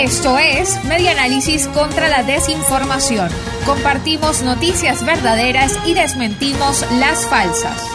Esto es Media Análisis contra la Desinformación. Compartimos noticias verdaderas y desmentimos las falsas.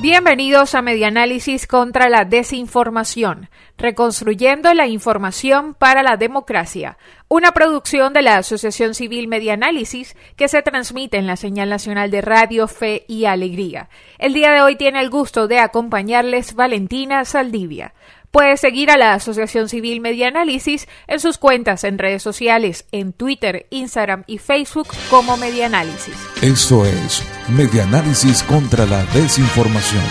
Bienvenidos a Medianálisis contra la Desinformación, reconstruyendo la información para la democracia, una producción de la Asociación Civil Medianálisis que se transmite en la señal nacional de Radio Fe y Alegría. El día de hoy tiene el gusto de acompañarles Valentina Saldivia. Puedes seguir a la Asociación Civil Medianálisis en sus cuentas en redes sociales, en Twitter, Instagram y Facebook como Medianálisis. Esto es Medianálisis contra la Desinformación.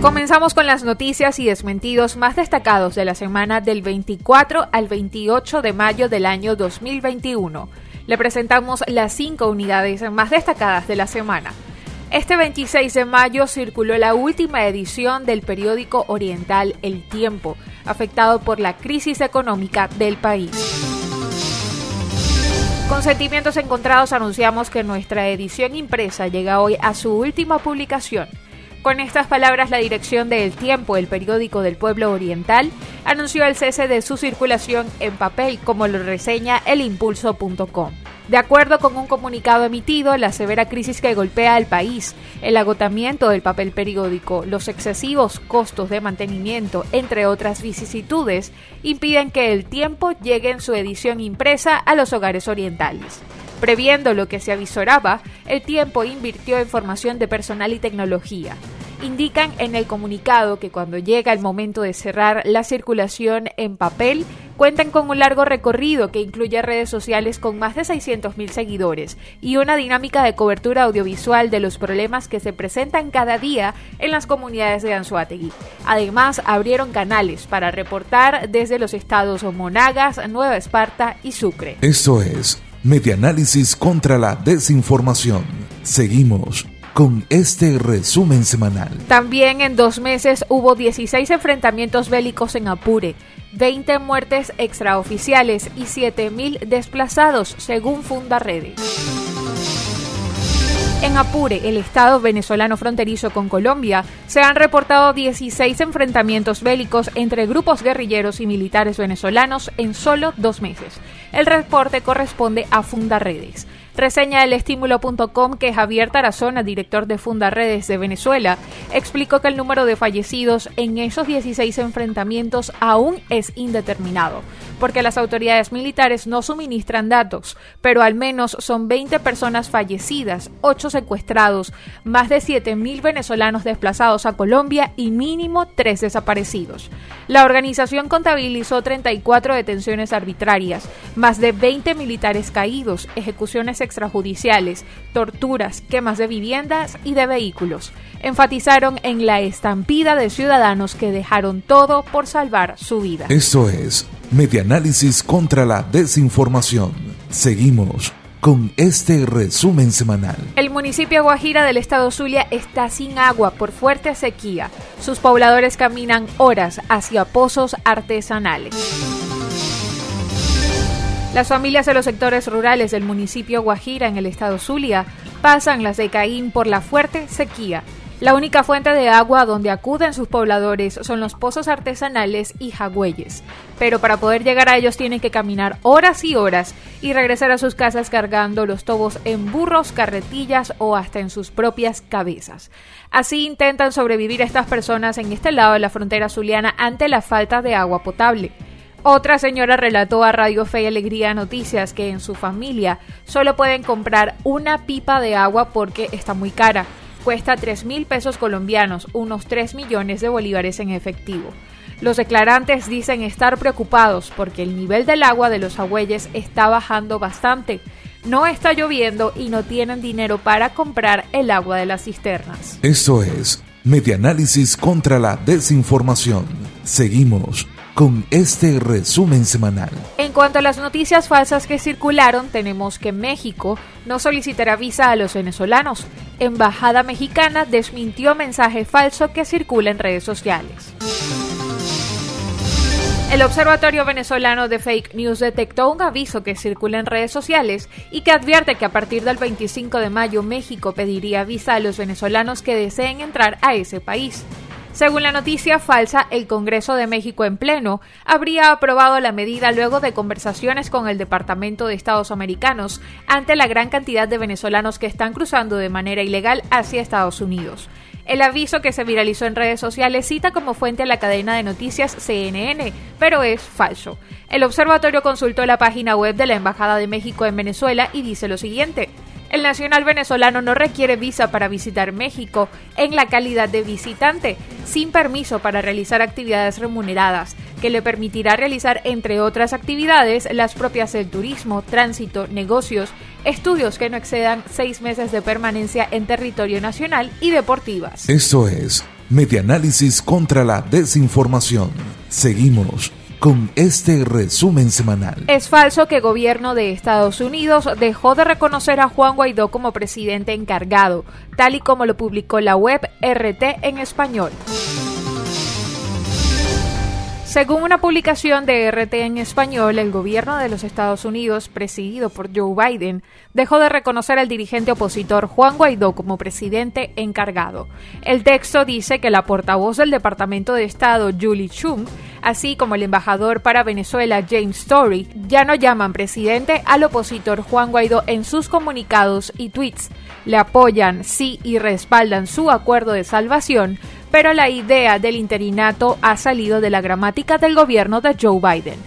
Comenzamos con las noticias y desmentidos más destacados de la semana del 24 al 28 de mayo del año 2021. Le presentamos las cinco unidades más destacadas de la semana. Este 26 de mayo circuló la última edición del periódico oriental El Tiempo, afectado por la crisis económica del país. Con sentimientos encontrados anunciamos que nuestra edición impresa llega hoy a su última publicación. Con estas palabras, la dirección de El Tiempo, el periódico del pueblo oriental, anunció el cese de su circulación en papel, como lo reseña elimpulso.com. De acuerdo con un comunicado emitido, la severa crisis que golpea al país, el agotamiento del papel periódico, los excesivos costos de mantenimiento, entre otras vicisitudes, impiden que el tiempo llegue en su edición impresa a los hogares orientales. Previendo lo que se avisoraba, el tiempo invirtió en formación de personal y tecnología indican en el comunicado que cuando llega el momento de cerrar la circulación en papel, cuentan con un largo recorrido que incluye redes sociales con más de 600.000 seguidores y una dinámica de cobertura audiovisual de los problemas que se presentan cada día en las comunidades de Anzuategui. Además, abrieron canales para reportar desde los estados Monagas, Nueva Esparta y Sucre. Esto es Medianálisis contra la Desinformación. Seguimos con este resumen semanal. También en dos meses hubo 16 enfrentamientos bélicos en Apure, 20 muertes extraoficiales y 7.000 desplazados, según Fundaredes. En Apure, el estado venezolano fronterizo con Colombia, se han reportado 16 enfrentamientos bélicos entre grupos guerrilleros y militares venezolanos en solo dos meses. El reporte corresponde a Fundaredes. Reseña el estímulo.com que Javier Tarazona, director de Fundaredes de Venezuela, explicó que el número de fallecidos en esos 16 enfrentamientos aún es indeterminado, porque las autoridades militares no suministran datos, pero al menos son 20 personas fallecidas, 8 secuestrados, más de 7.000 venezolanos desplazados a Colombia y mínimo 3 desaparecidos. La organización contabilizó 34 detenciones arbitrarias, más de 20 militares caídos, ejecuciones extrajudiciales, torturas, quemas de viviendas y de vehículos. Enfatizaron en la estampida de ciudadanos que dejaron todo por salvar su vida. Esto es Medianálisis contra la Desinformación. Seguimos con este resumen semanal. El municipio Guajira del estado Zulia está sin agua por fuerte sequía. Sus pobladores caminan horas hacia pozos artesanales. Las familias de los sectores rurales del municipio Guajira en el estado Zulia pasan las de Caín por la fuerte sequía. La única fuente de agua donde acuden sus pobladores son los pozos artesanales y jagüeyes, pero para poder llegar a ellos tienen que caminar horas y horas y regresar a sus casas cargando los tobos en burros, carretillas o hasta en sus propias cabezas. Así intentan sobrevivir estas personas en este lado de la frontera zuliana ante la falta de agua potable. Otra señora relató a Radio Fe y Alegría Noticias que en su familia solo pueden comprar una pipa de agua porque está muy cara. Cuesta 3 mil pesos colombianos, unos 3 millones de bolívares en efectivo. Los declarantes dicen estar preocupados porque el nivel del agua de los agüeyes está bajando bastante. No está lloviendo y no tienen dinero para comprar el agua de las cisternas. Esto es Medianálisis contra la Desinformación. Seguimos con este resumen semanal. En cuanto a las noticias falsas que circularon, tenemos que México no solicitará visa a los venezolanos. Embajada mexicana desmintió mensaje falso que circula en redes sociales. El Observatorio Venezolano de Fake News detectó un aviso que circula en redes sociales y que advierte que a partir del 25 de mayo México pediría visa a los venezolanos que deseen entrar a ese país. Según la noticia falsa, el Congreso de México en pleno habría aprobado la medida luego de conversaciones con el Departamento de Estados Americanos ante la gran cantidad de venezolanos que están cruzando de manera ilegal hacia Estados Unidos. El aviso que se viralizó en redes sociales cita como fuente a la cadena de noticias CNN, pero es falso. El observatorio consultó la página web de la Embajada de México en Venezuela y dice lo siguiente. El nacional venezolano no requiere visa para visitar México en la calidad de visitante, sin permiso para realizar actividades remuneradas, que le permitirá realizar, entre otras actividades, las propias del turismo, tránsito, negocios, estudios que no excedan seis meses de permanencia en territorio nacional y deportivas. Esto es Medianálisis contra la Desinformación. Seguimos con este resumen semanal. Es falso que el gobierno de Estados Unidos dejó de reconocer a Juan Guaidó como presidente encargado, tal y como lo publicó la web RT en español. Según una publicación de RT en español, el gobierno de los Estados Unidos, presidido por Joe Biden, dejó de reconocer al dirigente opositor Juan Guaidó como presidente encargado. El texto dice que la portavoz del Departamento de Estado, Julie Chung, así como el embajador para Venezuela, James Story, ya no llaman presidente al opositor Juan Guaidó en sus comunicados y tweets. Le apoyan, sí, y respaldan su acuerdo de salvación, pero la idea del interinato ha salido de la gramática del gobierno de Joe Biden.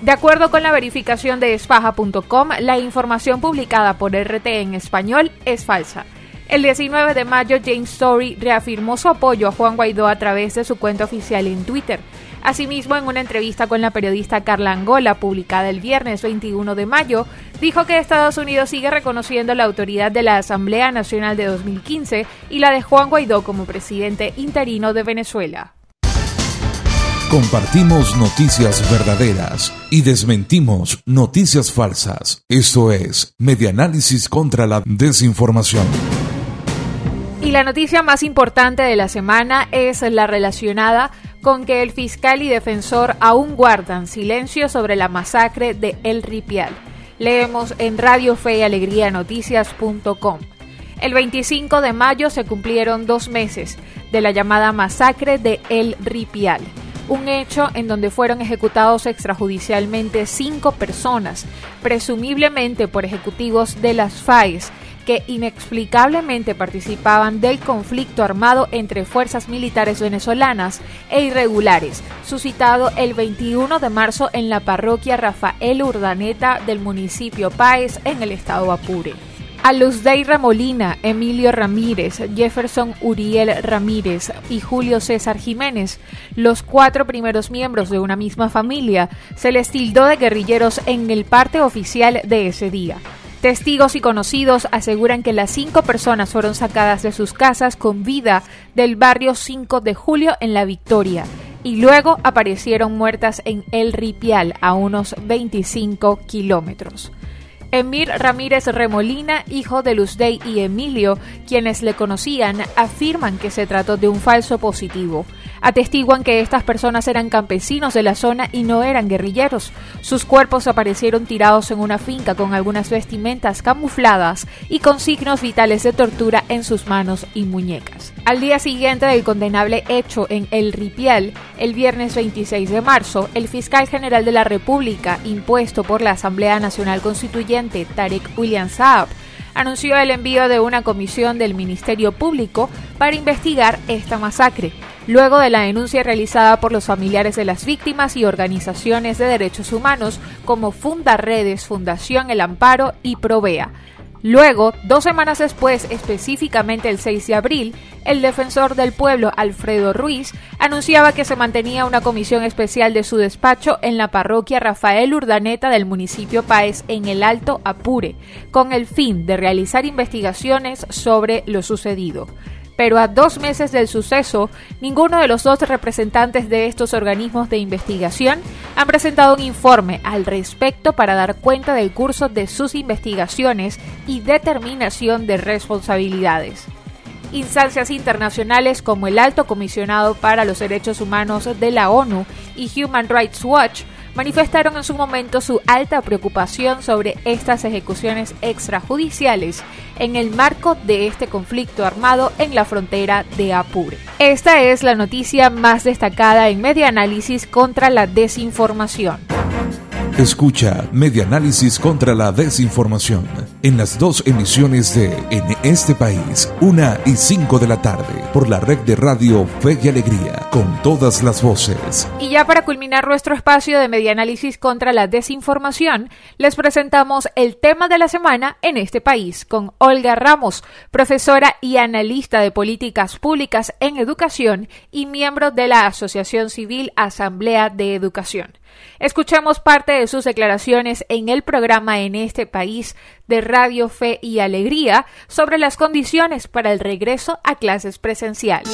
De acuerdo con la verificación de esfaja.com, la información publicada por RT en español es falsa. El 19 de mayo, James Story reafirmó su apoyo a Juan Guaidó a través de su cuenta oficial en Twitter. Asimismo, en una entrevista con la periodista Carla Angola, publicada el viernes 21 de mayo, dijo que Estados Unidos sigue reconociendo la autoridad de la Asamblea Nacional de 2015 y la de Juan Guaidó como presidente interino de Venezuela. Compartimos noticias verdaderas y desmentimos noticias falsas. Esto es Medianálisis contra la Desinformación. Y la noticia más importante de la semana es la relacionada con que el fiscal y defensor aún guardan silencio sobre la masacre de El Ripial. Leemos en Radio Fe y Alegría Noticias.com. El 25 de mayo se cumplieron dos meses de la llamada masacre de El Ripial, un hecho en donde fueron ejecutados extrajudicialmente cinco personas, presumiblemente por ejecutivos de las FAES, que inexplicablemente participaban del conflicto armado entre fuerzas militares venezolanas e irregulares, suscitado el 21 de marzo en la parroquia Rafael Urdaneta del municipio Páez en el estado Apure. A Luzday Ramolina, Emilio Ramírez, Jefferson Uriel Ramírez y Julio César Jiménez, los cuatro primeros miembros de una misma familia, se les tildó de guerrilleros en el parte oficial de ese día. Testigos y conocidos aseguran que las cinco personas fueron sacadas de sus casas con vida del barrio 5 de julio en La Victoria y luego aparecieron muertas en El Ripial a unos 25 kilómetros. Emir Ramírez Remolina, hijo de Luzdey y Emilio, quienes le conocían, afirman que se trató de un falso positivo. Atestiguan que estas personas eran campesinos de la zona y no eran guerrilleros. Sus cuerpos aparecieron tirados en una finca con algunas vestimentas camufladas y con signos vitales de tortura en sus manos y muñecas. Al día siguiente del condenable hecho en El Ripial, el viernes 26 de marzo, el fiscal general de la República, impuesto por la Asamblea Nacional Constituyente, Tarek William Saab, anunció el envío de una comisión del Ministerio Público para investigar esta masacre, luego de la denuncia realizada por los familiares de las víctimas y organizaciones de derechos humanos como Funda Redes, Fundación El Amparo y Provea. Luego, dos semanas después, específicamente el 6 de abril, el defensor del pueblo Alfredo Ruiz anunciaba que se mantenía una comisión especial de su despacho en la parroquia Rafael Urdaneta del municipio Paez en el Alto Apure, con el fin de realizar investigaciones sobre lo sucedido pero a dos meses del suceso, ninguno de los dos representantes de estos organismos de investigación han presentado un informe al respecto para dar cuenta del curso de sus investigaciones y determinación de responsabilidades. Instancias internacionales como el Alto Comisionado para los Derechos Humanos de la ONU y Human Rights Watch manifestaron en su momento su alta preocupación sobre estas ejecuciones extrajudiciales en el marco de este conflicto armado en la frontera de Apure. Esta es la noticia más destacada en Media Análisis contra la desinformación. Escucha Media Análisis contra la Desinformación en las dos emisiones de En este país, una y cinco de la tarde, por la red de radio Fe y Alegría, con todas las voces. Y ya para culminar nuestro espacio de Media Análisis contra la Desinformación, les presentamos el tema de la semana en este país con Olga Ramos, profesora y analista de políticas públicas en educación y miembro de la Asociación Civil Asamblea de Educación. Escuchamos parte de sus declaraciones en el programa En este país de Radio Fe y Alegría sobre las condiciones para el regreso a clases presenciales.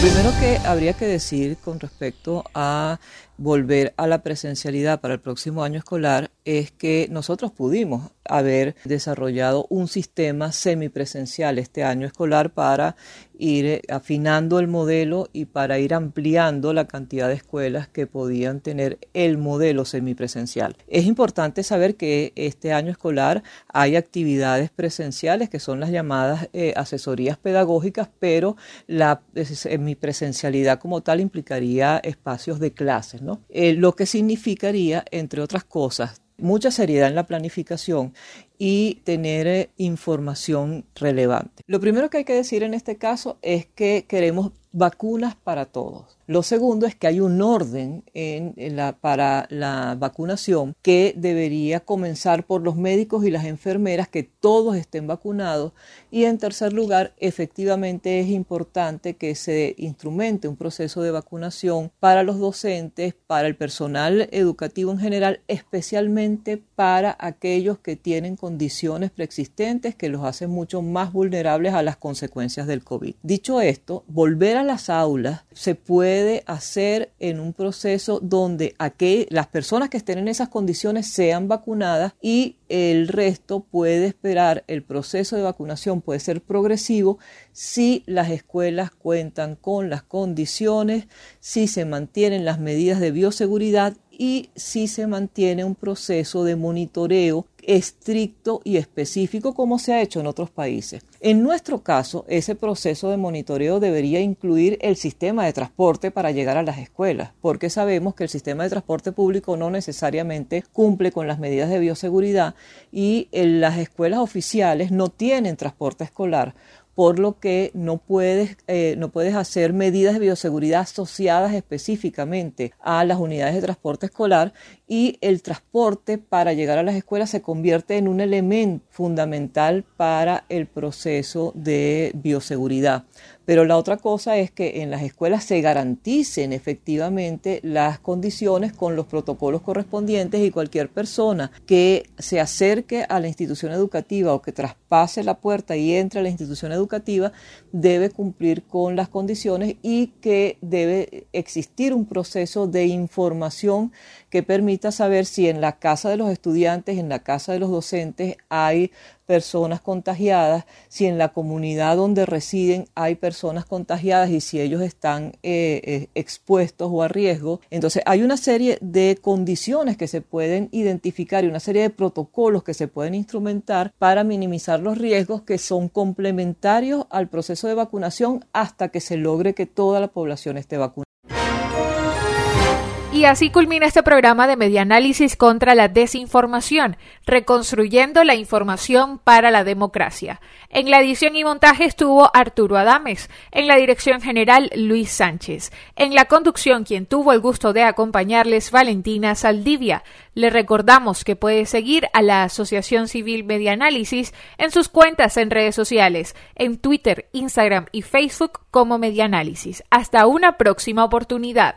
Primero que habría que decir con respecto a volver a la presencialidad para el próximo año escolar es que nosotros pudimos haber desarrollado un sistema semipresencial este año escolar para ir eh, afinando el modelo y para ir ampliando la cantidad de escuelas que podían tener el modelo semipresencial. Es importante saber que este año escolar hay actividades presenciales que son las llamadas eh, asesorías pedagógicas, pero la semipresencialidad como tal implicaría espacios de clases, Eh, lo que significaría, entre otras cosas, mucha seriedad en la planificación y tener eh, información relevante. Lo primero que hay que decir en este caso es que queremos vacunas para todos. Lo segundo es que hay un orden en, la, para la vacunación que debería comenzar por los médicos y las enfermeras, que todos estén vacunados. Y en tercer lugar, efectivamente es importante que se instrumente un proceso de vacunación para los docentes, para el personal educativo en general, especialmente para aquellos que tienen condiciones preexistentes que los hacen mucho más vulnerables a las consecuencias del COVID. Dicho esto, volver a las aulas se puede hacer en un proceso donde las personas que estén en esas condiciones sean vacunadas y el resto puede esperar. El proceso de vacunación puede ser progresivo si las escuelas cuentan con las condiciones, si se mantienen las medidas de bioseguridad y si se mantiene un proceso de monitoreo estricto y específico como se ha hecho en otros países. En nuestro caso, ese proceso de monitoreo debería incluir el sistema de transporte para llegar a las escuelas, porque sabemos que el sistema de transporte público no necesariamente cumple con las medidas de bioseguridad y las escuelas oficiales no tienen transporte escolar por lo que no puedes, eh, no puedes hacer medidas de bioseguridad asociadas específicamente a las unidades de transporte escolar y el transporte para llegar a las escuelas se convierte en un elemento fundamental para el proceso de bioseguridad. Pero la otra cosa es que en las escuelas se garanticen efectivamente las condiciones con los protocolos correspondientes y cualquier persona que se acerque a la institución educativa o que traspase la puerta y entre a la institución educativa debe cumplir con las condiciones y que debe existir un proceso de información que permita saber si en la casa de los estudiantes, en la casa de los docentes hay personas contagiadas, si en la comunidad donde residen hay personas contagiadas y si ellos están eh, eh, expuestos o a riesgo. Entonces hay una serie de condiciones que se pueden identificar y una serie de protocolos que se pueden instrumentar para minimizar los riesgos que son complementarios al proceso de vacunación hasta que se logre que toda la población esté vacunada. Y así culmina este programa de Medianálisis contra la desinformación, reconstruyendo la información para la democracia. En la edición y montaje estuvo Arturo Adames, en la dirección general Luis Sánchez, en la conducción quien tuvo el gusto de acompañarles Valentina Saldivia. Le recordamos que puede seguir a la Asociación Civil Medianálisis en sus cuentas en redes sociales, en Twitter, Instagram y Facebook como Medianálisis. Hasta una próxima oportunidad.